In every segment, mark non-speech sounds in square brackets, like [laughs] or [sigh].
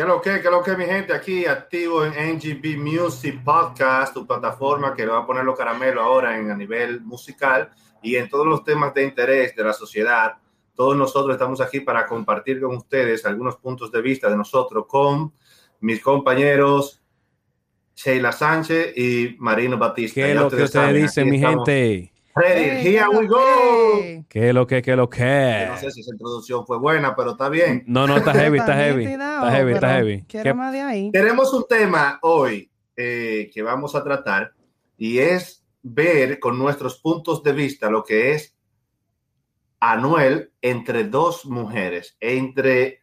¿Qué lo que, qué lo que, mi gente? Aquí activo en NGB Music Podcast, tu plataforma que le va a poner los caramelos ahora en, a nivel musical y en todos los temas de interés de la sociedad. Todos nosotros estamos aquí para compartir con ustedes algunos puntos de vista de nosotros con mis compañeros Sheila Sánchez y Marino Batista. ¿Qué es lo que ustedes dicen, mi gente? Ready, here we go. ¿Qué es lo que, qué es lo que? No sé si esa introducción fue buena, pero está bien. No, no, está heavy, está heavy. Está heavy, está heavy. Quiero más de ahí. Tenemos un tema hoy eh, que vamos a tratar y es ver con nuestros puntos de vista lo que es Anuel entre dos mujeres, entre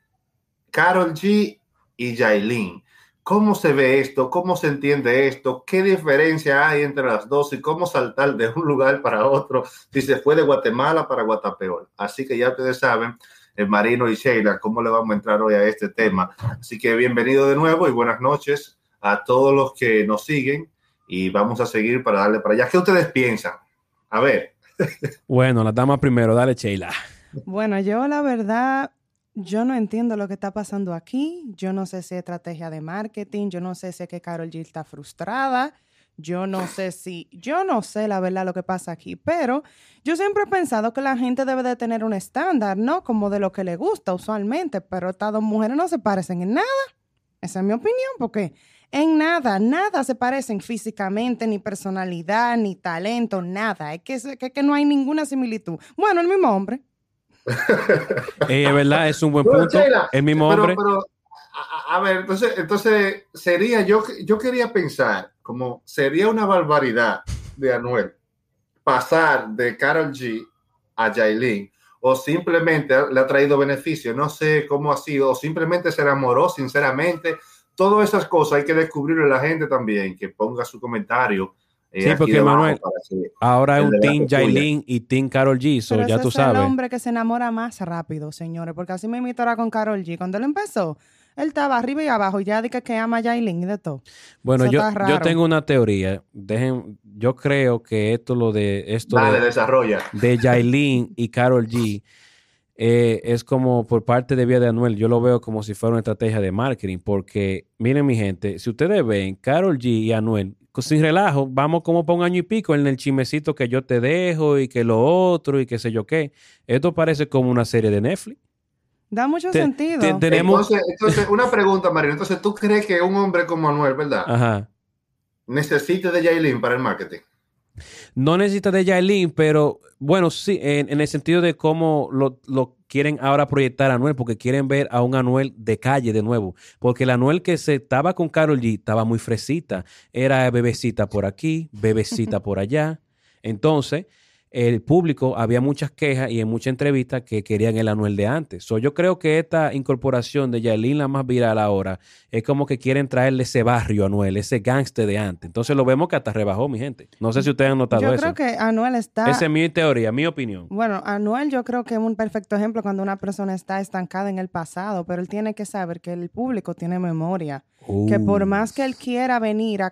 Carol G y Jailin. ¿Cómo se ve esto? ¿Cómo se entiende esto? ¿Qué diferencia hay entre las dos y cómo saltar de un lugar para otro si se fue de Guatemala para Guatapeor? Así que ya ustedes saben, el Marino y Sheila, cómo le vamos a entrar hoy a este tema. Así que bienvenido de nuevo y buenas noches a todos los que nos siguen y vamos a seguir para darle para allá. ¿Qué ustedes piensan? A ver. Bueno, la dama primero, dale Sheila. Bueno, yo la verdad, yo no entiendo lo que está pasando aquí. Yo no sé si es estrategia de marketing, yo no sé si es que Carol G está frustrada. Yo no sé si, yo no sé la verdad lo que pasa aquí, pero yo siempre he pensado que la gente debe de tener un estándar, ¿no? Como de lo que le gusta usualmente, pero estas dos mujeres no se parecen en nada. Esa es mi opinión, porque en nada, nada se parecen físicamente, ni personalidad, ni talento, nada. Es que, que, que no hay ninguna similitud. Bueno, el mismo hombre. Eh, es verdad, es un buen punto. el mismo pero, hombre. pero, a, a, ver, entonces, entonces sería, yo, yo quería pensar, como sería una barbaridad de Anuel pasar de Carol G a Jailin, o simplemente le ha traído beneficio, no sé cómo ha sido, o simplemente se enamoró sinceramente. Todas esas cosas hay que descubrirlo a la gente también, que ponga su comentario. Eh, sí, porque Manuel, ahora es un Team Jailin y Team Carol G, so Pero ya ese tú es sabes. el hombre que se enamora más rápido, señores, porque así me invitó con Carol G. Cuando él empezó, él estaba arriba y abajo, y ya dije que ama a Jailin y de todo. Bueno, Eso yo, yo tengo una teoría. Dejen, yo creo que esto lo de esto Dale, de, desarrolla. de Jailin y Carol G eh, es como por parte de Vía de Anuel. Yo lo veo como si fuera una estrategia de marketing, porque miren mi gente, si ustedes ven Carol G y Anuel sin relajo, vamos como para un año y pico en el chimecito que yo te dejo y que lo otro y qué sé yo qué. Esto parece como una serie de Netflix. Da mucho Te- sentido. te- tenemos- Entonces, entonces, una pregunta, Marino. Entonces, ¿tú crees que un hombre como Anuel, verdad, Ajá. necesita de Jailin para el marketing? No necesita de Yailin, pero bueno, sí, en, en el sentido de cómo lo, lo quieren ahora proyectar a Anuel, porque quieren ver a un Anuel de calle de nuevo. Porque el Anuel que se estaba con Carol G estaba muy fresita. Era bebecita por aquí, bebecita por allá. Entonces, el público, había muchas quejas y en muchas entrevistas que querían el Anuel de antes. So, yo creo que esta incorporación de Yailin, la más viral ahora, es como que quieren traerle ese barrio a Anuel, ese gangster de antes. Entonces lo vemos que hasta rebajó, mi gente. No sé si ustedes han notado Yo eso. creo que Anuel está... Esa es mi teoría, mi opinión. Bueno, Anuel yo creo que es un perfecto ejemplo cuando una persona está estancada en el pasado, pero él tiene que saber que el público tiene memoria, que por más que él quiera venir a,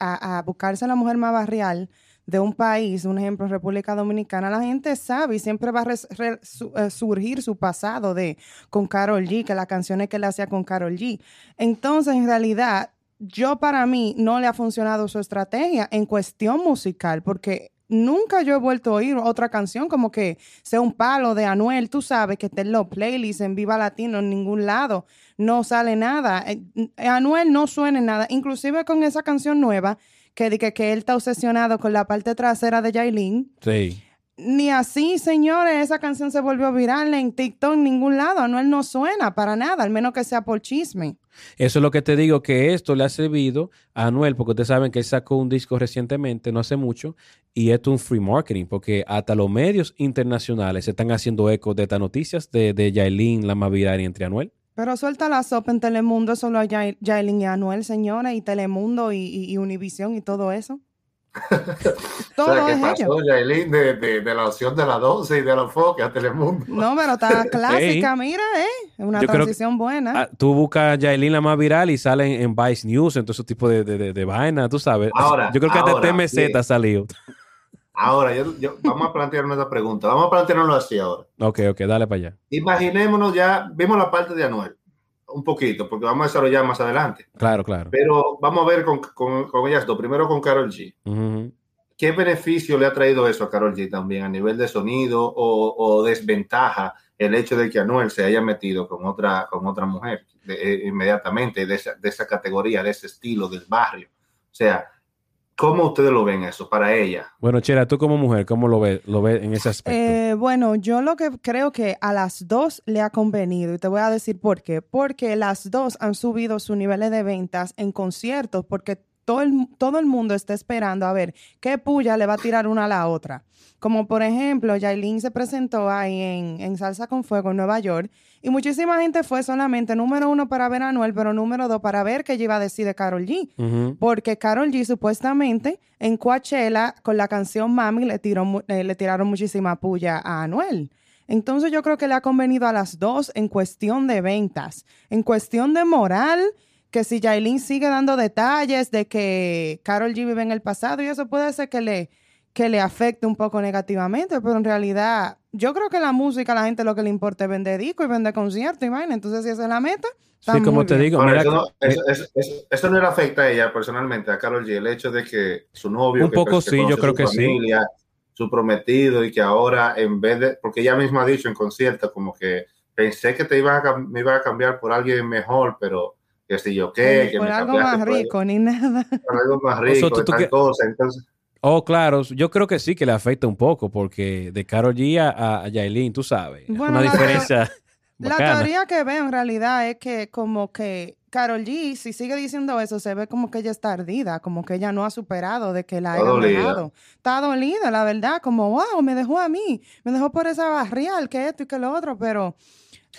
a buscarse a la mujer más barrial de un país, un ejemplo, República Dominicana, la gente sabe y siempre va a su- eh, surgir su pasado de con Carol G, que las canciones que él hacía con Carol G. Entonces, en realidad, yo para mí no le ha funcionado su estrategia en cuestión musical, porque nunca yo he vuelto a oír otra canción como que sea un palo de Anuel, tú sabes que está en los playlists, en Viva Latino, en ningún lado, no sale nada. Eh, Anuel no suena en nada, inclusive con esa canción nueva que dice que él está obsesionado con la parte trasera de Yailin. Sí. Ni así, señores, esa canción se volvió viral en TikTok, en ningún lado. Anuel no suena para nada, al menos que sea por chisme. Eso es lo que te digo, que esto le ha servido a Anuel, porque ustedes saben que él sacó un disco recientemente, no hace mucho, y esto es un free marketing, porque hasta los medios internacionales se están haciendo eco de estas noticias de, de Yailin, la más viral y entre Anuel. Pero suelta la sopa en Telemundo, solo a Yailin y Anuel, señores, y Telemundo y, y, y Univisión y todo eso. [laughs] todo o sea, ¿qué es pasó. Yailin, de, de, de la opción de la 12 y de la Foque a Telemundo? No, pero está [laughs] clásica, mira, ¿eh? Es una Yo creo que- transición buena. Ah, tú buscas Yailin, la más viral, y salen en Vice News, en todo ese tipo de, de, de, de vaina, tú sabes. Ahora, Yo creo que hasta ahora, TMZ bien. ha salido. Ahora, yo, yo- vamos a plantearnos esta pregunta. Vamos a plantearnos así ahora. Ok, ok, dale para allá. Imaginémonos ya, vimos la parte de Anuel. un poquito, porque vamos a desarrollar más adelante. Claro, claro. Pero vamos a ver con, con, con ellas dos. Primero con Carol G. Ujú. ¿Qué beneficio le ha traído eso a Carol G también a nivel de sonido o, o desventaja el hecho de que Anuel se haya metido con otra, con otra mujer de- eh, inmediatamente de esa, de esa categoría, de ese estilo, del barrio? O sea, ¿cómo ustedes lo ven eso para ella? Bueno, Chera, tú como mujer, ¿cómo lo ves, lo ves en ese aspecto? Eh, bueno, yo lo que creo que a las dos le ha convenido y te voy a decir por qué. Porque las dos han subido sus niveles de ventas en conciertos porque todo el, todo el mundo está esperando a ver qué puya le va a tirar una a la otra. Como por ejemplo, Yailin se presentó ahí en, en Salsa con Fuego en Nueva York y muchísima gente fue solamente número uno para ver a Anuel, pero número dos para ver qué iba a decir de Carol G. Porque Carol G supuestamente en Coachella con la canción Mami le, tiró, eh, le tiraron muchísima puya a Anuel. Entonces yo creo que le ha convenido a las dos en cuestión de ventas, en cuestión de moral, que si Yailin sigue dando detalles de que Carol G vive en el pasado y eso puede ser que le, que le afecte un poco negativamente, pero en realidad yo creo que la música a la gente lo que le importa es vender disco y vender conciertos y vaina. Entonces si esa es la meta, Sí, como te bien. digo, mira, eso, no, eso, eso- eso- no le afecta a ella personalmente, a Carol G, el hecho de que su novio, Un que, poco pues, sí, yo creo su que sí. familia, su prometido, y que ahora en vez de, porque ella misma ha dicho en concierto, como que pensé que te iba a, me iba a cambiar por alguien mejor, pero que si yo qué, que por me algo más por- rico, ni nada. por algo más O sea, rico, tú- y tú tal que- cosa, entonces... Oh, claro, yo creo que sí que le afecta un poco, porque de Karol G a, a Yailin, tú sabes, es Bueno, una la- diferencia La teoría que veo en realidad es que como que Carol G, si sigue diciendo eso, se ve como que ella está ardida, como que ella no ha superado de que la dolida. dejado. Está dolida, la verdad, como, wow, me dejó a mí, me dejó por esa barrial, que esto y que lo otro, pero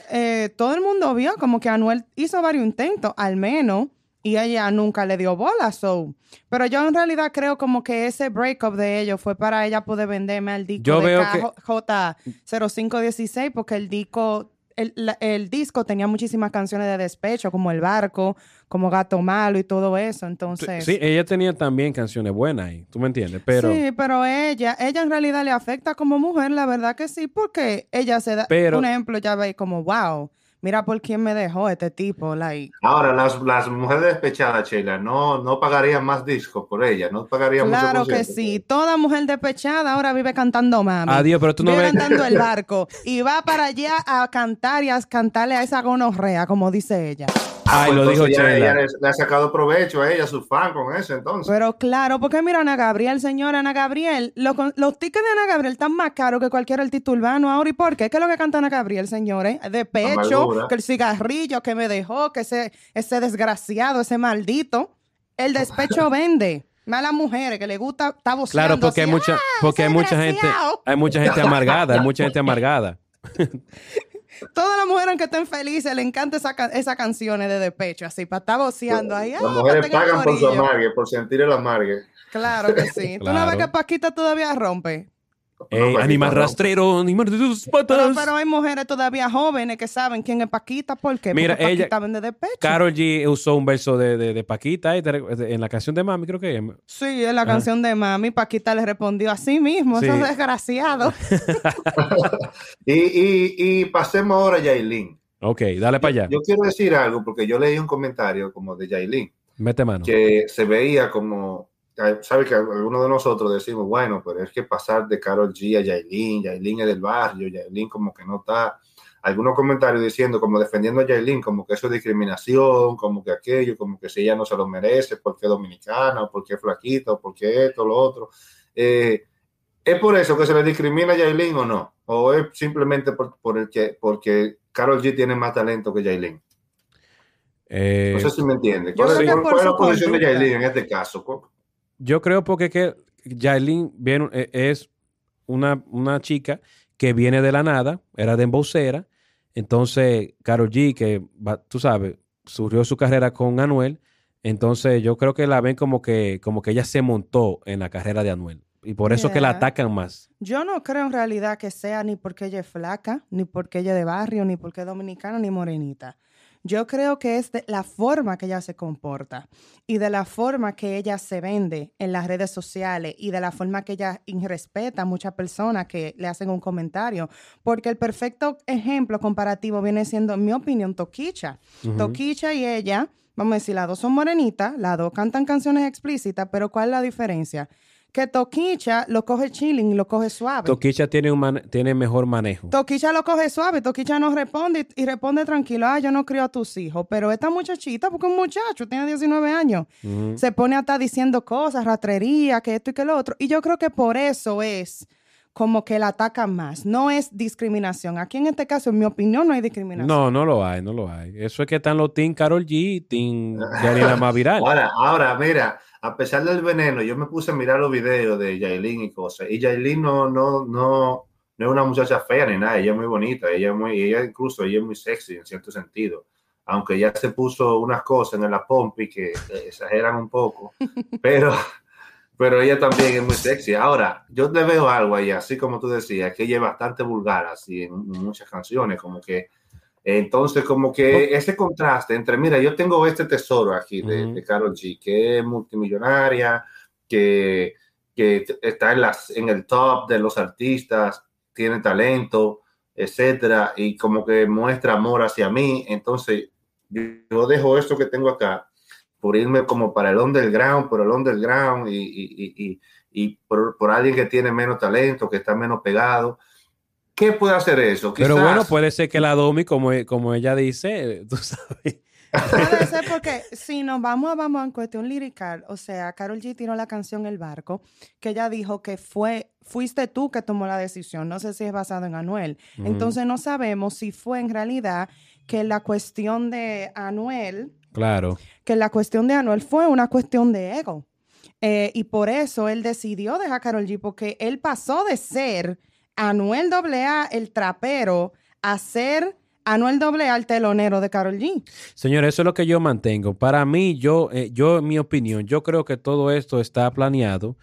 eh, todo el mundo vio como que Anuel hizo varios intentos, al menos, y ella nunca le dio bola, so. Pero yo en realidad creo como que ese breakup de ellos fue para ella poder venderme al disco Yo de veo KJ0516 porque el disco el, la- el disco tenía muchísimas canciones de despecho, como El Barco, como Gato Malo y todo eso. Entonces, Sí, ella tenía también canciones buenas ahí, tú me entiendes, pero, Sí, pero ella, ella en realidad le afecta como mujer, la verdad que sí, porque ella se da, Pero- un ejemplo, ya ve como, wow, mira por quién me dejó este tipo, like. Ahora, las, las mujeres despechadas, Sheila, no, no pagarían más discos por ella, no pagarían mucho Claro que concierto. sí, toda mujer despechada ahora vive cantando mami. Adiós, pero tú no vive ves- cantando el [laughs] barco y va para allá a cantar y a cantarle a esa gonorrea, como dice ella. Ah, Ay, pues lo dijo ya- le, le ha sacado provecho a ella, su fan con eso, entonces. Pero claro, porque mira Ana Gabriel, señora Ana Gabriel, lo con- los tickets de Ana Gabriel están más caros que cualquier artista urbano ahora. ¿Y por qué? ¿Qué es lo que canta Ana Gabriel, señores? De pecho, que el cigarrillo que me dejó, que ese, ese desgraciado, ese maldito. El despecho [laughs] vende. Malas mujeres que le gusta, está voceando claro, porque hay mucha, ¡Ah, porque hay ese mucha gente, hay mucha gente amargada, hay mucha gente amargada. [laughs] Todas las mujeres que estén felices le encanta esa esas canciones de despecho, así, para estar voceando ahí. Las ¡ah, mujeres pagan por su amargue, por sentir el amargue. Claro que sí. ¿Tú no Claro. ves que Paquita todavía rompe? Ey, animal rastrero, animal de tus Pero, patas. pero hay mujeres todavía jóvenes que saben quién es Paquita. ¿Por qué? Mira, Porque ella- Paquita vende de pecho. Carol G usó un verso de, de, de Paquita recu- en la canción de Mami, creo que es. Sí, es la canción de Mami. Paquita le respondió a sí mismo. Sí. Eso es desgraciado. [laughs] [laughs] Y, y, y pasemos ahora a Yailin. Ok, dale para allá. Yo quiero decir algo, porque yo leí un comentario como de Yailin, Mete mano. que se veía como, sabe que algunos de nosotros decimos, bueno, pero es que pasar de Carol G a Yailin, Yailin es del barrio, Yailin como que no está, algunos comentarios diciendo, como defendiendo a Yailin, como que eso es discriminación, como que aquello, como que si ella no se lo merece, porque es dominicana, o porque es flaquita, o porque esto, lo otro. Eh, ¿Es por eso que se le discrimina a Yailin o no? ¿O es simplemente por, por el que, porque Carol G tiene más talento que Yailin? Eh, No sé si me entiende. ¿Cuál, es, cuál la posición de. Yailin en este caso? ¿Cu- Yo creo porque que Yailin viene- eh, es una, una chica que viene de la nada, era de embocera. Entonces, Karol G, que va- tú sabes, surgió su carrera con Anuel. Entonces, yo creo que la ven como que, como que ella se montó en la carrera de Anuel. Y por eso que la atacan más. Yo no creo en realidad que sea ni porque ella es flaca, ni porque ella es de barrio, ni porque es dominicana, ni morenita. Yo creo que es de la forma que ella se comporta y de la forma que ella se vende en las redes sociales y de la forma que ella irrespeta a muchas personas que le hacen un comentario. Porque el perfecto ejemplo comparativo viene siendo, en mi opinión, Toquicha. Toquicha y ella, vamos a decir, las dos son morenitas, las dos cantan canciones explícitas, pero ¿cuál es la diferencia? Que Toquicha lo coge chilling y lo coge suave. Toquicha tiene, un tiene mejor manejo. Toquicha lo coge suave, Toquicha no responde y, responde tranquilo, ah, yo no crío a tus hijos, pero esta muchachita, porque un muchacho tiene 19 años, se pone a estar diciendo cosas, ratrería, que esto y que lo otro, y yo creo que por eso es como que la atacan más. No es discriminación. Aquí en este caso, en mi opinión, no hay discriminación. No, no lo hay, no lo hay. Eso es que están los Team Carol G, Team Yanina más viral. Ahora, ahora, mira, a pesar del veneno, yo me puse a mirar los videos de Yailin y cosas. Y Yailin no, no, no, no es una muchacha fea ni nada. Ella es muy bonita. Ella es muy, ella incluso, ella es muy sexy en cierto sentido. Aunque ya se puso unas cosas en la pompi que exageran un poco. [laughs] Pero, pero ella también es muy sexy. Ahora, yo le veo algo ahí, así como tú decías, que ella es bastante vulgar, así en muchas canciones, como que entonces, como que ese contraste entre, mira, yo tengo este tesoro aquí de, Carol G, que es multimillonaria, que, que está en, las, en el top de los artistas, tiene talento, etcétera, y como que muestra amor hacia mí. Entonces, yo, dejo esto que tengo acá por irme como para el underground, por el underground y, y, y, y por, por, alguien que tiene menos talento, que está menos pegado. ¿Qué puede hacer eso? Pero bueno, puede ser que la Domi, como, como ella dice, [laughs] tú sabes. Puede ser porque si nos vamos a, vamos a cuestión lirical, o sea, Carol G tiró la canción El Barco, que ella dijo que fue, fuiste tú que tomó la decisión, no sé si es basado en Anuel. Entonces no sabemos si fue en realidad que la cuestión de Anuel, claro, que la cuestión de Anuel fue una cuestión de ego. Eh, y por eso él decidió dejar a Carol G, porque él pasó de ser Anuel AA, el trapero, a ser Anuel AA, el telonero de Carol G. Señor, eso es lo que yo mantengo. Para mí, yo, eh, yo, en mi opinión, yo creo que todo esto está planeado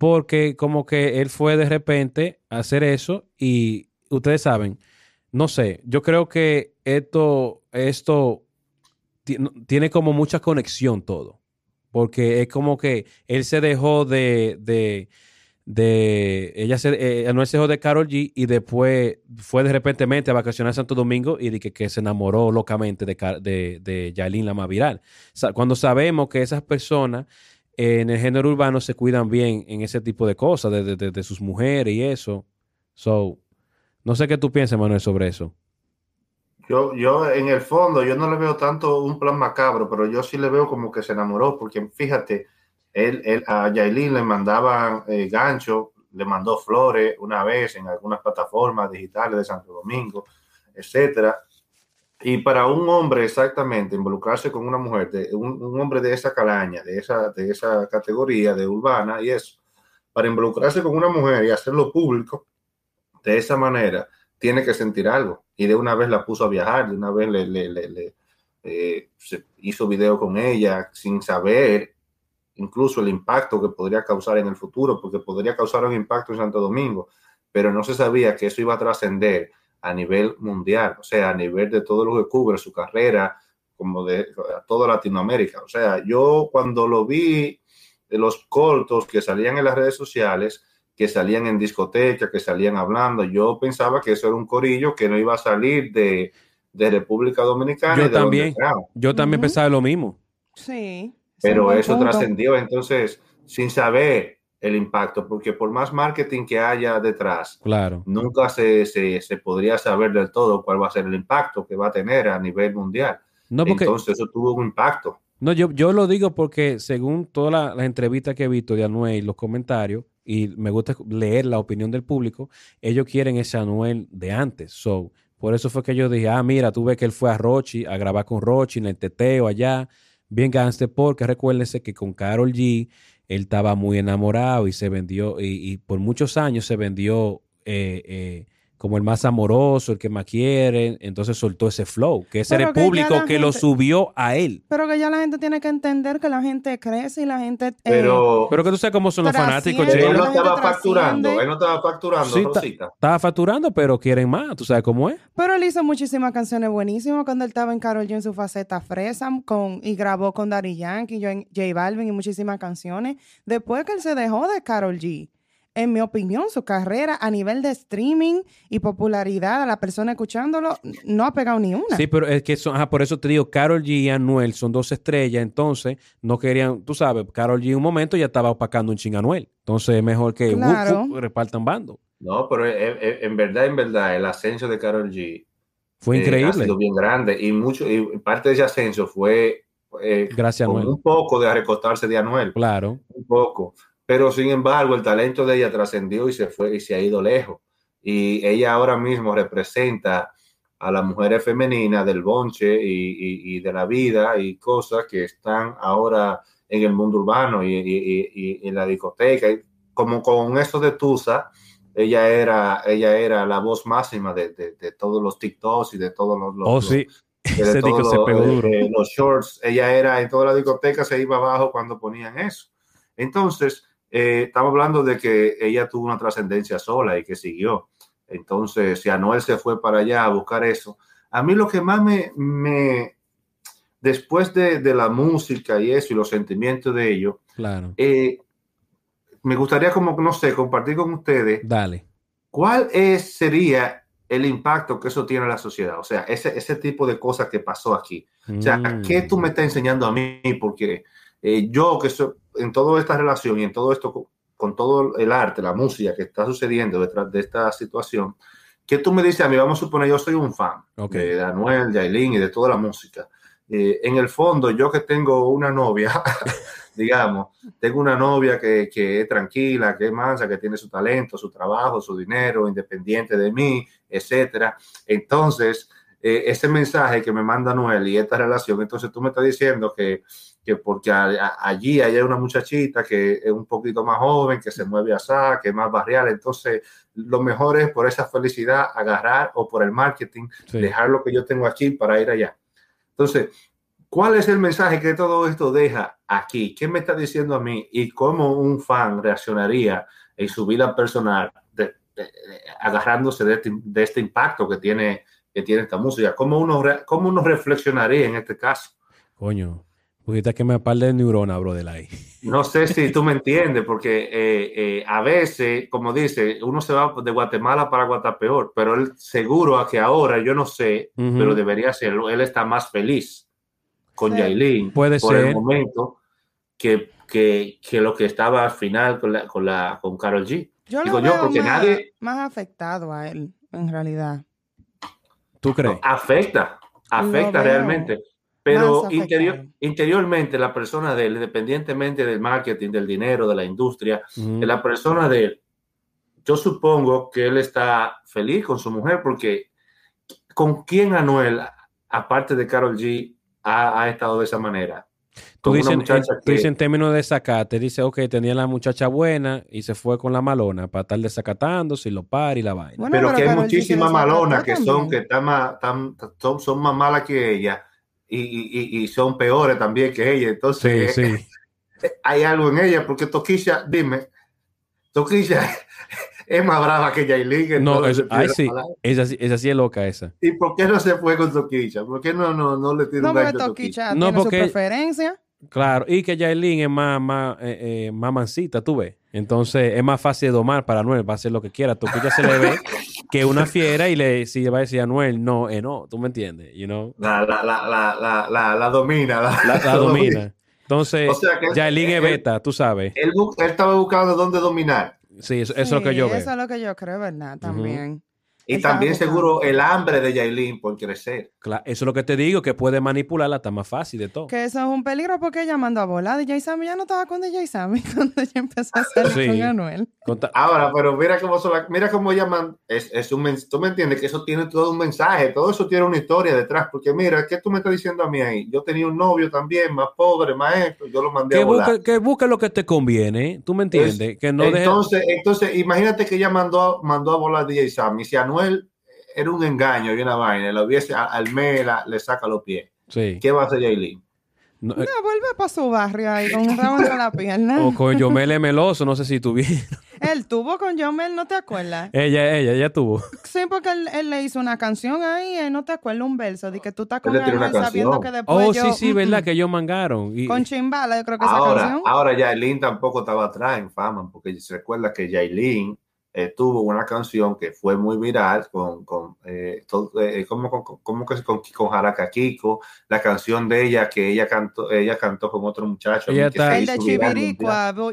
porque como que él fue de repente a hacer eso y ustedes saben, no sé, yo creo que esto, esto tiene como mucha conexión todo, porque es como que él se dejó de de ella se, eh, Anuel se de Carol G y después fue de repente a vacacionar a Santo Domingo y de que, se enamoró locamente de, de, de Yailin, la más viral. cuando sabemos que esas personas en el género urbano se cuidan bien en ese tipo de cosas, de, de, sus mujeres y eso. So, no sé qué tú piensas, Manuel, sobre eso. Yo, yo, en el fondo, yo no le veo tanto un plan macabro, pero yo sí le veo como que se enamoró, porque fíjate, él, a Yailin le mandaban eh, gancho, le mandó flores una vez en algunas plataformas digitales de Santo Domingo, etcétera. Y para un hombre exactamente involucrarse con una mujer, de, un, hombre de esa calaña, de esa, de esa categoría de urbana y eso, para involucrarse con una mujer y hacerlo público de esa manera, tiene que sentir algo. Y de una vez la puso a viajar, de una vez le, le, le, eh, hizo video con ella sin saber incluso el impacto que podría causar en el futuro, porque podría causar un impacto en Santo Domingo, pero no se sabía que eso iba a trascender a nivel mundial, o sea, a nivel de todo lo que cubre su carrera, como de toda Latinoamérica. O sea, yo cuando lo vi de los cortos que salían en las redes sociales, que salían en discoteca, que salían hablando, yo pensaba que eso era un corillo que no iba a salir de, República Dominicana. Yo también, yo también pensaba lo mismo. Sí. Pero eso trascendió entonces sin saber el impacto, porque por más marketing que haya detrás, claro. nunca se, se, podría saber del todo cuál va a ser el impacto que va a tener a nivel mundial. No entonces eso tuvo un impacto. No, yo, yo lo digo porque según todas las entrevistas que he visto de Anuel y los comentarios, y me gusta leer la opinión del público, ellos quieren ese Anuel de antes. So, por eso fue que yo dije, ah, mira, tú ves que él fue a Rochi, a grabar con Rochi en el teteo allá, bien gangster, porque recuérdese que con Carol G él estaba muy enamorado y se vendió, y, por muchos años se vendió eh, eh, como el más amoroso, el que más quiere. Entonces soltó ese flow, que ese Pero era que ya público que lo subió a él. Pero que ya la gente tiene que entender que la gente crece y la gente... eh, Pero, Pero que tú sabes cómo son los fanáticos, Trasciende. él no estaba facturando, trasciende. él no estaba facturando, Sí, ta- Rosita. Estaba facturando, pero quieren más. ¿Tú sabes cómo es? Pero él hizo muchísimas canciones buenísimas cuando él estaba en Karol G en su faceta fresa con, y grabó con Daddy Yankee, J J Balvin y muchísimas canciones. Después que él se dejó de Karol G, en mi opinión, su carrera a nivel de streaming y popularidad a la persona escuchándolo no ha pegado ni una. Sí, pero es que son, ajá, por eso te digo, Carol G y Anuel son dos estrellas, entonces no querían, tú sabes, Carol G en un momento ya estaba opacando un ching Anuel. Entonces es mejor que Claro. uf, uf, repartan bando. No, pero en verdad, en verdad, el ascenso de Karol G Fue eh, ha increíble. sido bien grande y mucho y parte de ese ascenso fue eh, Gracias a con Anuel. un poco de recostarse de Anuel, Claro. un poco. Pero sin embargo, el talento de ella trascendió y se fue y se ha ido lejos. Y ella ahora mismo representa a las mujeres femeninas del bonche y, y- y de la vida y cosas que están ahora en el mundo urbano y, y- en la discoteca. Como con eso de Tusa, ella era, ella era la voz máxima de, de- de todos los TikToks y de todos los, los- Oh, los- sí. de todos se pegó eh, duro. eh, los shorts, ella era en toda la discoteca, se iba abajo cuando ponían eso. Entonces, eh, estamos hablando de que ella tuvo una trascendencia sola y que siguió. Entonces, si Anuel se fue para allá a buscar eso, a mí lo que más me, me después de, de la música y eso y los sentimientos de ello, Claro. eh, me gustaría como, no sé, compartir con ustedes Dale. ¿Cuál es, sería el impacto que eso tiene en la sociedad? O sea, ese, ese tipo de cosas que pasó aquí. O sea, Mm. ¿qué tú me estás enseñando a mí? Porque eh, yo que soy en toda esta relación y en todo esto, con, con todo el arte, la música que está sucediendo detrás de esta situación, ¿qué tú me dices a mí? Vamos a suponer, yo soy un fan Ok. de Anuel, de Aileen y de toda la música. Eh, en el fondo, yo que tengo una novia, [laughs] digamos, tengo una novia que, que es tranquila, que es mansa, que tiene su talento, su trabajo, su dinero, independiente de mí, etcétera. Entonces, eh, ese mensaje que me manda Noel y esta relación, entonces tú me estás diciendo que, que porque a- a- allí hay una muchachita que es un poquito más joven, que se mueve así, que es más barrial, entonces lo mejor es por esa felicidad agarrar o por el marketing, Sí. dejar lo que yo tengo aquí para ir allá. Entonces, ¿cuál es el mensaje que todo esto deja aquí? ¿Qué me está diciendo a mí? ¿Y cómo un fan reaccionaría en su vida personal de- de- de- agarrándose este, de este impacto que tiene, que tiene esta música? ¿Cómo uno, ¿Cómo uno reflexionaría en este caso? Coño. Ahorita que me par de neurona, bro, de la ahí. No sé si tú me entiendes, porque eh, eh, a veces, como dice, uno se va de Guatemala para Guatapeor, pero él seguro a que ahora, yo no sé, Ujú. pero debería serlo, él está más feliz con Sí. Yailin Puede por ser. el momento que, que, que lo que estaba al final con, la, con, la, con Carol G. Yo Digo lo yo, veo porque más, nadie- más afectado a él, en realidad. ¿Tú crees? Afecta, afecta realmente. Pero interior, interiormente la persona de él, independientemente del marketing, del dinero, de la industria, de la persona de él, yo supongo que él está feliz con su mujer porque ¿con quién Anuel, aparte de Carol G, ha, ha estado de esa manera? Tú Con dices, una en, muchacha tú que- dices en términos de sacate, dice, ok, tenía la muchacha buena y se fue con la malona para estar desacatándose y lo par y la vaina. Bueno, pero, que hay muchísimas malonas que son, que están más, tan- son, son más malas que ella y, y- son peores también que ella. sí, Entonces, sí. [laughs] hay algo en ella, porque Toquilla, dime, Toquilla [laughs] es más brava que Yailin. No, sentido ay, sí. Esa, sí- esa sí es loca esa. ¿Y por qué no se fue con Toquilla? ¿Por qué no, no, no le tiene No, un porque gancho? Toquicha No, tiene porque- su preferencia. Claro, y que Yailin es más, más, eh, eh, más mansita, tú ves. Entonces es más fácil de domar para Anuel, va a hacer lo que quiera. Tú que ya se le ve que una fiera y le si va a decir a Anuel, no, eh, no, tú me entiendes, you know. La, la, la, la, la, la, la domina. La, La, la [laughs] domina. Entonces, O sea que Yailin es beta, tú sabes. Él, estaba buscando dónde dominar. Sí, eso, eso es lo que yo veo. Eso es lo que yo creo, ¿verdad? También. Y estaba también buscando. seguro el hambre de Yailin por crecer. Cla- eso es lo que te digo, que puede manipularla, está más fácil de todo. Que eso es un peligro porque ella mandó a volar. DJ Sammy ya no estaba con DJ Sammy [laughs] cuando ella empezó a salir Sí. con Anuel. Ahora, pero mira cómo, son la- mira cómo llaman, es, es un mens- tú me entiendes que eso tiene todo un mensaje, todo eso tiene una historia detrás, porque mira, ¿qué tú me estás diciendo a mí ahí? Yo tenía un novio también, más pobre, más esto, yo lo mandé que, a volar. busque, que busque lo que te conviene, tú me entiendes. que no deje- entonces, entonces, imagínate que ella mandó, mandó a volar a DJ Sammy, si Anuel Anuel era un engaño y una vaina, lo viese a- al Mela, le saca los pies. Sí. ¿Qué va a hacer Yailin? No, No, eh, vuelve para su barrio ahí con un rabo entre la pierna. o con Yomel Meloso, no sé si tuvieron. Él tuvo con Yomel, ¿no te acuerdas? ella, ella, ella tuvo. Sí, porque él, él le hizo una canción ahí, eh, ¿no te acuerdas? Un verso de que tú estás con Él Anuel sabiendo canción. que después Oh, yo... sí, sí, verdad, que ellos mangaron. Y, Con Chimbala, yo creo que esa Ahora, canción. ahora Yailin tampoco estaba atrás en fama, porque se recuerda que Yailin eh, tuvo una canción que fue muy viral con, con eh, todo, eh, ¿cómo, con, cómo que con, con Jaraka Kiko, la canción de ella que ella cantó, ella cantó con otro muchacho. Ella que está- se el de Villano Chivirica. algo.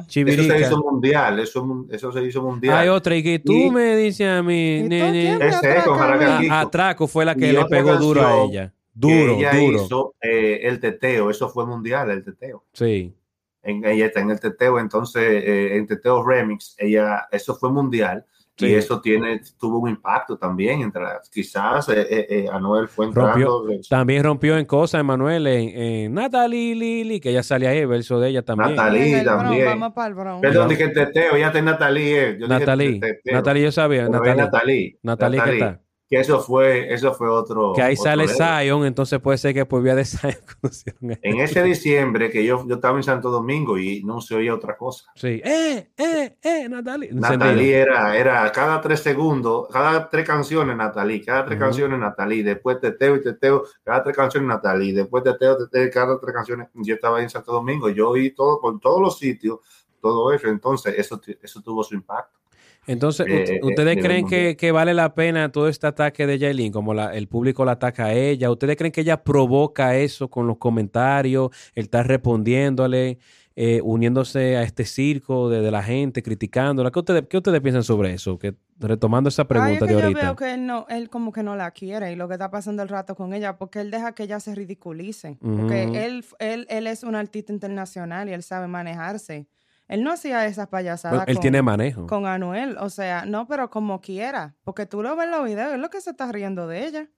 Eso Chivirica. se hizo mundial, eso, eso se hizo mundial. Hay otra, y que tú Y- me dices a mí, ¿Y tú nene, Ese es con atraca a mí? Jaraka a- Kiko. Atraco fue la que Y le pegó duro a ella. que Duro, ella duro. hizo eh, el teteo, eso fue mundial, el teteo. Sí. En, ella está en el teteo, entonces eh, en teteo remix, ella, eso fue mundial Sí. y eso tiene, tuvo un impacto también. Entre, las- quizás eh, eh, eh, Anuel fue entrando. de- También rompió en cosas, Emanuel, en, en Natalie Lili, que ella salía ahí, el verso de ella también. Natalie. El también. Vamos para el. Perdón, dije el teteo, ya está Natalie. eh, yo Natalie, teteo, Natalie, yo sabía, Natalie, Natalie, Natalie, ¿qué Natalie, tal? Que eso fue, eso fue otro. Que ahí otro sale. Zion, entonces puede ser que por vía de Zion [laughs] conocieron En ese diciembre que yo, yo estaba en Santo Domingo y no se oía otra cosa. Sí. ¡Eh, eh, eh, Natalie! Natalie era, era cada tres segundos, cada tres canciones Natalie, cada tres canciones Natalie, después teteo y teteo, cada tres canciones Natalie, después teteo, teteo, cada tres canciones. Yo estaba ahí en Santo Domingo, yo oí todo por todos los sitios, todo eso, entonces eso, eso tuvo su impacto. Entonces, Eh, ut- ¿ustedes eh, creen que, vale la pena todo este ataque de Jailin? Como la- el público la ataca a ella. ¿Ustedes creen que ella provoca eso con los comentarios? El estar respondiéndole, eh, uniéndose a este circo de, de la gente, criticándola. ¿Qué ustedes, ¿Qué ustedes piensan sobre eso? Que, retomando esa Ay, pregunta es que de yo ahorita. veo que él, no, él como que no la quiere y lo que está pasando el rato con ella, porque él deja que ella se ridiculice. Porque él, él, él es un artista internacional y él sabe manejarse. Él no hacía esas payasadas Bueno, él con, tiene manejo. con Anuel. O sea, no, pero como quiera. Porque tú lo ves en los videos, es lo que se está riendo de ella.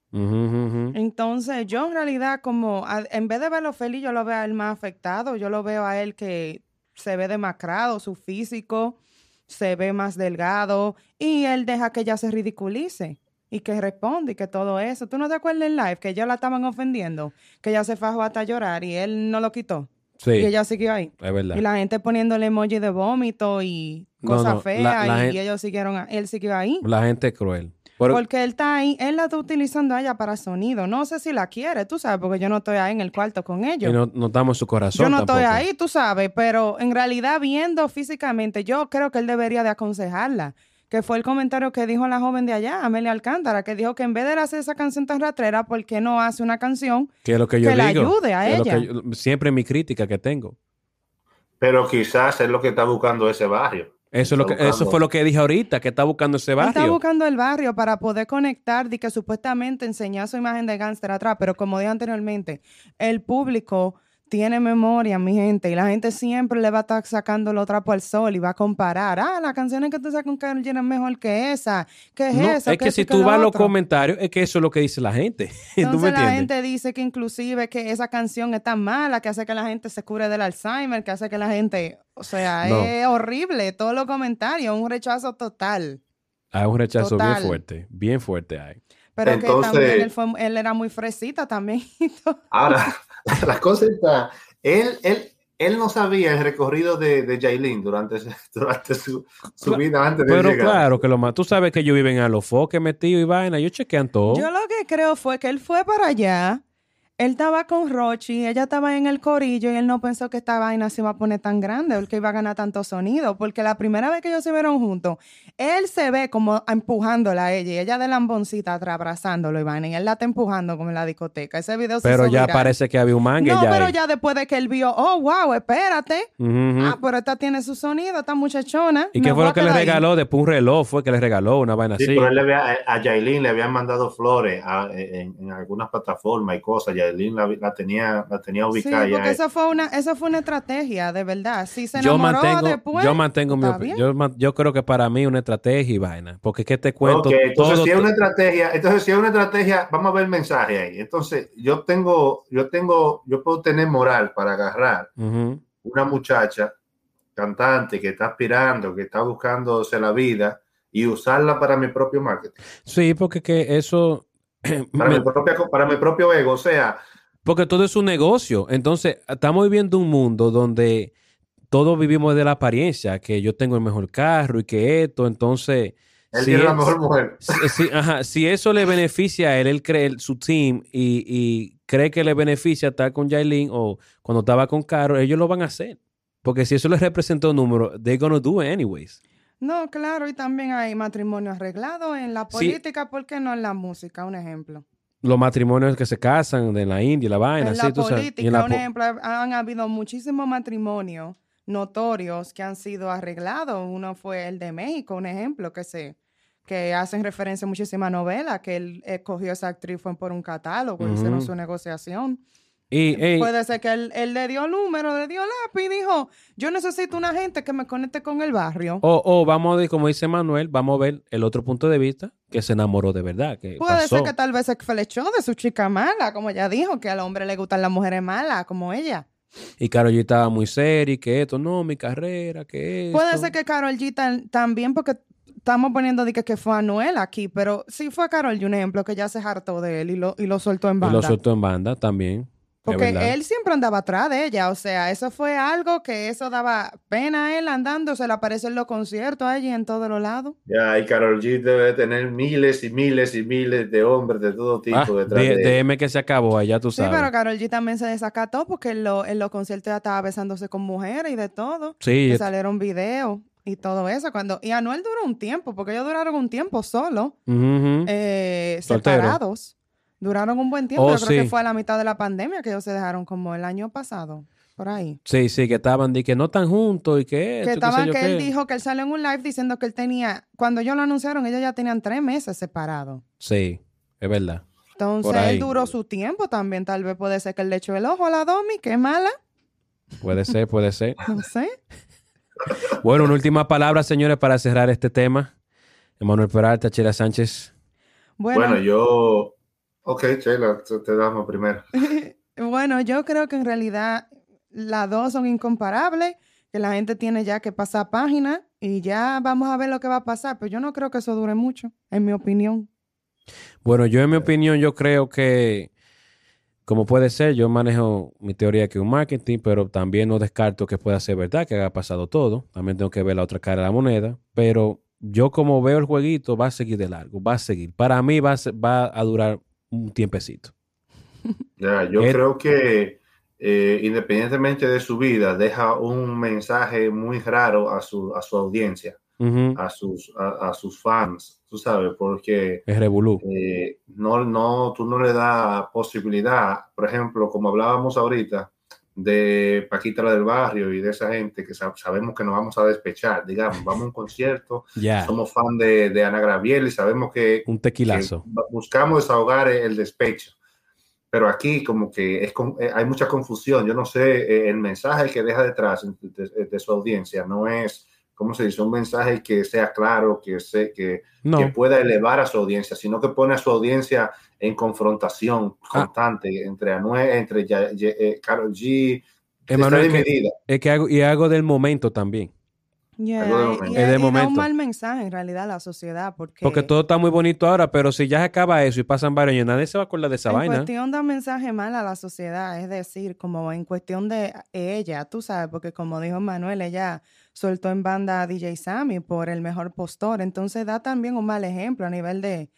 Entonces, yo en realidad, como a- en vez de verlo feliz, yo lo veo a él más afectado. Yo lo veo a él que se ve demacrado, su físico se ve más delgado y él deja que ella se ridiculice y que responde y que todo eso. ¿Tú no te acuerdas en live que ella la estaban ofendiendo? Que ella se fajó hasta llorar y él no lo quitó. Sí, Y ella siguió ahí. es verdad. Y la gente poniéndole emoji de vómito y cosas no, feas la y, ellos siguieron, a- él siguió ahí. La gente es cruel. Pero- Porque él está ahí, él la está utilizando a ella para sonido. No sé si la quiere, tú sabes, porque yo no estoy ahí en el cuarto con y ellos. no, no estamos en su corazón yo no estoy ahí, tú sabes, pero en realidad viendo físicamente, yo creo que él debería de aconsejarla. Que fue el comentario que dijo la joven de allá, Amelia Alcántara, que dijo que en vez de hacer esa canción tan ratrera, ¿por qué no hace una canción? Que es lo que yo que la digo. ayude a que es lo ella. que yo- siempre mi crítica que tengo. Pero quizás es lo que está buscando ese barrio. Eso, es lo que, eso fue lo que dije ahorita, que está buscando ese Él está barrio. buscando el barrio para poder conectar y que supuestamente enseñar su imagen de gángster atrás, pero como dije anteriormente, el público tiene memoria, mi gente, y la gente siempre le va a estar sacando lo trapo al sol y va a comparar. Ah, las canciones que tú sacas con Karol G es mejor que esa. ¿Qué es No, eso? es ¿Qué que si tú vas a los comentarios, es que eso es lo que dice la gente. [laughs] ¿Tú me Entonces la gente dice que inclusive que esa canción es tan mala que hace que la gente se cure del Alzheimer, que hace que la gente, o sea, No. es horrible todos los comentarios, un rechazo total. Hay un rechazo Total. bien fuerte, bien fuerte hay. Pero Entonces- que también él, fue, él era muy fresita también. Ahora, [laughs] [laughs] la cosa está, él, él, él no sabía el recorrido de, de Jailin durante, [laughs] durante su, su vida antes de Pero llegar. claro que lo más. Tú sabes que ellos viven a los foques metidos y vaina. Ellos chequean todo. Yo lo que creo fue que él fue para allá, él estaba con Rochi, ella estaba en el corillo y él no pensó que esta vaina se iba a poner tan grande o que iba a ganar tanto sonido, porque la primera vez que ellos se vieron juntos, él se ve como empujándola a ella y ella de lamboncita atrás abrazándolo, Iván, y él la está empujando como en la discoteca. Ese video se pero hizo ya viral. parece que había un mangue No, ya. pero ahí. ya después de que él vio, oh, wow, espérate. Ah, pero esta tiene su sonido, esta muchachona. ¿Y qué fue lo que le quedar ahí. regaló? Después un reloj fue que le regaló, una vaina Sí, así. pero él le había, a Yailin le habían mandado flores a- en, en algunas plataformas y cosas. Yailin la, la tenía, la tenía Sí, ubicada porque ya. eso fue una, eso fue una estrategia, de verdad. Si se yo mantengo, después, yo mantengo mi está opi- bien. yo, yo creo que para mí una estrategia y vaina. Porque es que te cuento entonces todo. si es una estrategia, entonces si es una estrategia, vamos a ver el mensaje ahí. Entonces, yo tengo, yo tengo, yo puedo tener moral para agarrar una muchacha cantante que está aspirando, que está buscándose la vida y usarla para mi propio marketing. Sí, porque que eso... [clears throat] Para, me- mi, propia, para mi propio ego. O sea, Porque todo es un negocio. Entonces, estamos viviendo un mundo donde todos vivimos de la apariencia, que yo tengo el mejor carro y que esto. Entonces, él si, tiene la es- mejor mujer. [laughs] si- si- ajá, si eso le beneficia a él, él cree su team y, y cree que le beneficia estar con Jailin o cuando estaba con Caro, ellos lo van a hacer. Porque si eso les representa un número, they're gonna do it anyways. No, claro, y también hay matrimonio arreglado en la Sí. política, ¿por qué no en la música? Un ejemplo. Los matrimonios que se casan de la India, la vaina, en la tú sabes. política, en la un ejemplo, han habido muchísimos matrimonios notorios que han sido arreglados. Uno fue el de México, un ejemplo, que se que hacen referencia a muchísimas novelas, que él escogió esa actriz fue por un catálogo, hicieron Ujú. su negociación. Y, ey, Puede ser que él, él le dio número, le dio lápiz y dijo, yo necesito una gente que me conecte con el barrio. O, o vamos a ver, como dice Manuel, vamos a ver el otro punto de vista, que se enamoró de verdad, que Puede pasó. ser que tal vez se flechó de su chica mala, como ella dijo, que al hombre le gustan las mujeres malas, como ella. Y Karol G estaba muy seria, y que esto, no, mi carrera, que esto. Puede ser que Carol G tan- también, porque estamos poniendo de que, que fue Anuel aquí, pero sí fue Carol G un ejemplo que ya se hartó de él y lo, y lo soltó en Y banda. lo soltó en banda también. Porque él siempre andaba atrás de ella, o sea, eso fue algo que eso daba pena a él andando, se le apareció en los conciertos allí en todos los lados. Ya, y Carol G debe tener miles y miles y miles de hombres de todo tipo Ah, detrás de- de, él. DM que se acabó, allá tú Sí, sabes. pero Carol G también se desacató porque en, lo- en los conciertos ya estaba besándose con mujeres y de todo. Sí, Que salieron videos y todo eso. cuando Y Anuel duró un tiempo, porque ellos duraron un tiempo solo, ujú. eh, Soltero. separados. Duraron un buen tiempo. Oh, Yo creo sí. que fue a la mitad de la pandemia que ellos se dejaron como el año pasado, por ahí. Sí, sí, que estaban de que no tan juntos y que esto, que qué estaban, que qué. él dijo que él salió en un live diciendo que él tenía, cuando ellos lo anunciaron, ellos ya tenían tres meses separados. Sí, es verdad. Entonces él duró su tiempo también. Tal vez puede ser que él le echó el ojo a la Domi, que es mala, Puede ser, puede ser. [laughs] no sé. Bueno, una última palabra, señores, para cerrar este tema. Emanuel Peralta, Chela Sánchez. Bueno, Bueno, yo. Ok, te, te damos primero. [laughs] Bueno, yo creo que en realidad las dos son incomparables, que la gente tiene ya que pasar página y ya vamos a ver lo que va a pasar, pero yo no creo que eso dure mucho, en mi opinión. Bueno, yo en mi opinión, yo creo que, como puede ser, yo manejo mi teoría que es un marketing, pero también no descarto que pueda ser verdad, que haya pasado todo. También tengo que ver la otra cara de la moneda, pero yo como veo el jueguito, va a seguir de largo, va a seguir. Para mí va a, ser- va a durar un tiempecito. Ya, yo creo que eh, independientemente de su vida, deja un mensaje muy raro a su, a su audiencia, a sus, a, a sus fans, tú sabes, porque Es revolú. eh, no, no, tú no le das posibilidad, por ejemplo, como hablábamos ahorita, de Paquita la del barrio y de esa gente que sab- sabemos que nos vamos a despechar, digamos, vamos a un concierto, [laughs] Ya, somos fan de, de Ana Graviel y sabemos que un que tequilazo. buscamos desahogar el despecho. Pero aquí como que es con- eh, hay mucha confusión. Yo no sé, eh, el mensaje que deja detrás de, de- de su audiencia no es, ¿cómo se dice? Un mensaje que sea claro, que, se, que, No, que pueda elevar a su audiencia, sino que pone a su audiencia en confrontación Ah. constante entre Anuel, entre Ya- Ya- eh, Karol G. Emanuel, está que- dividida. es que hago, y hago del momento también. Yeah, Algo de y- momento. y, Es de y da momento. un mal mensaje en realidad a la sociedad, porque, Porque todo está muy bonito ahora, pero si ya se acaba eso y pasan varios años, nadie se va a acordar de esa en vaina. cuestión da un mensaje mal a la sociedad, es decir, como en cuestión de ella, tú sabes, porque como dijo Manuel, ella soltó en banda a DJ Sammy por el mejor postor, entonces da también un mal ejemplo a nivel de,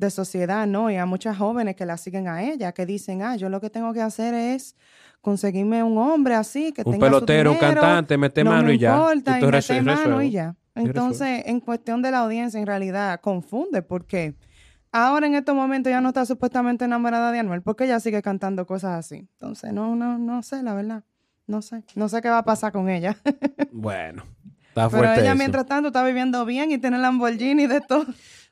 de sociedad, ¿no? Y a muchas jóvenes que la siguen a ella, que dicen, ah, yo lo que tengo que hacer es conseguirme un hombre así, que Un tenga su pelotero, un dinero, cantante, mete no mano me y ya. importa, Y y mete mano y ya. Entonces, en cuestión de la audiencia, en realidad confunde porque ahora en estos momentos ya no está supuestamente enamorada de Anuel porque ella sigue cantando cosas así. Entonces, no, no, no sé, la verdad. No sé. No sé qué va a pasar con ella. Bueno, [laughs] está Pero fuerte ella, eso. mientras tanto, está viviendo bien y tiene Lamborghini de todo.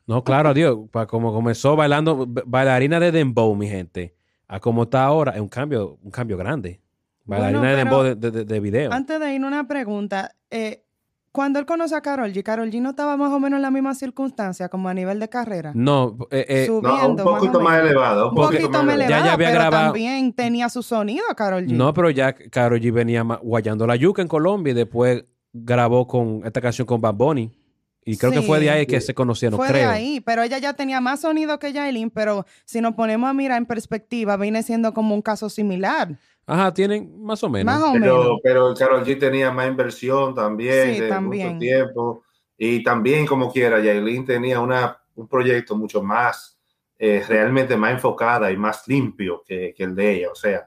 No, claro, adiós. Pa- como comenzó bailando, ba- bailarina de Dembow, mi gente, a como está ahora, es un cambio, un cambio grande. Bailarina Bueno, de Dembow de, de- de video. Antes de ir, una pregunta. Eh, cuando él conoce a Carol G, Carol G no estaba más o menos en la misma circunstancia como a nivel de carrera. No, eh, eh, Su- No, un Subiendo, más poquito más, menos. elevada. Un poquito, poquito más elevada. Ya- ya había pero grabado- también tenía su sonido Carol G. no, pero ya Karol G venía guayando la yuca en Colombia y después grabó con esta canción con Bad Bunny Y creo que fue de ahí que se conocieron, Fue creo. de ahí, pero ella ya tenía más sonido que Yailin, pero si nos ponemos a mirar en perspectiva, viene siendo como un caso similar. Ajá, tienen más o menos. Más o Pero, menos. pero Carol G tenía más inversión también Sí, de también. mucho tiempo. Y también, como quiera, Yailin tenía una, un proyecto mucho más, eh, realmente más enfocada y más limpio que, que el de ella. O sea,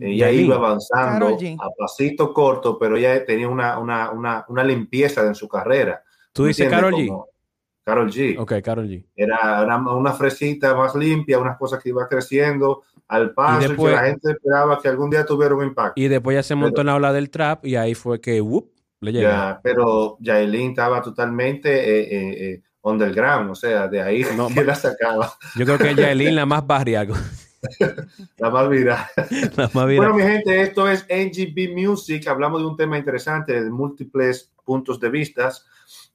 ella Yailin. iba avanzando a pasito corto, pero ella tenía una, una, una, una limpieza en su carrera. ¿Tú dices. Karol G? Como Karol G. Ok, Carol G. Era una, una fresita más limpia, unas cosas que iba creciendo al paso y, después- que la gente esperaba que algún día tuviera un impacto. Y después ya se montó en la ola del trap y ahí fue que, whoop, le llegó. Ya, pero Yailin estaba totalmente eh, eh, eh, underground, o sea, de ahí No, [laughs] que la sacaba, Yo creo que Yailin la más barrial. [laughs] [laughs] la más viral. [laughs] la más viral. Bueno, mi gente, esto es NGB Music. Hablamos de un tema interesante de múltiples puntos de vistas.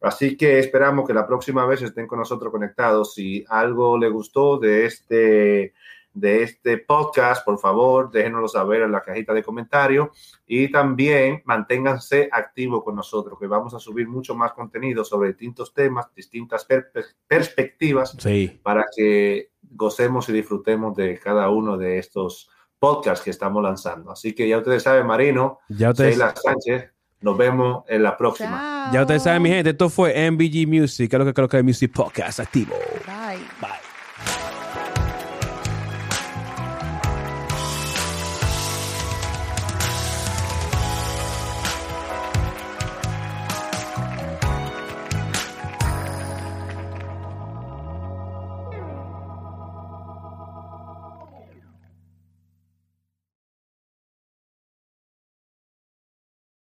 Así que esperamos que la próxima vez estén con nosotros conectados. Si algo le gustó de este, de este podcast, por favor, déjenoslo saber en la cajita de comentarios. Y también manténganse activos con nosotros, que vamos a subir mucho más contenido sobre distintos temas, distintas per- perspectivas Sí. para que gocemos y disfrutemos de cada uno de estos podcasts que estamos lanzando. Así que ya ustedes saben, Marino, Ya ustedes, Sheila Sánchez, nos vemos en la próxima. Chao. ya ustedes saben, mi gente, esto fue MBG Music, que es lo que creo que es Music Podcast activo.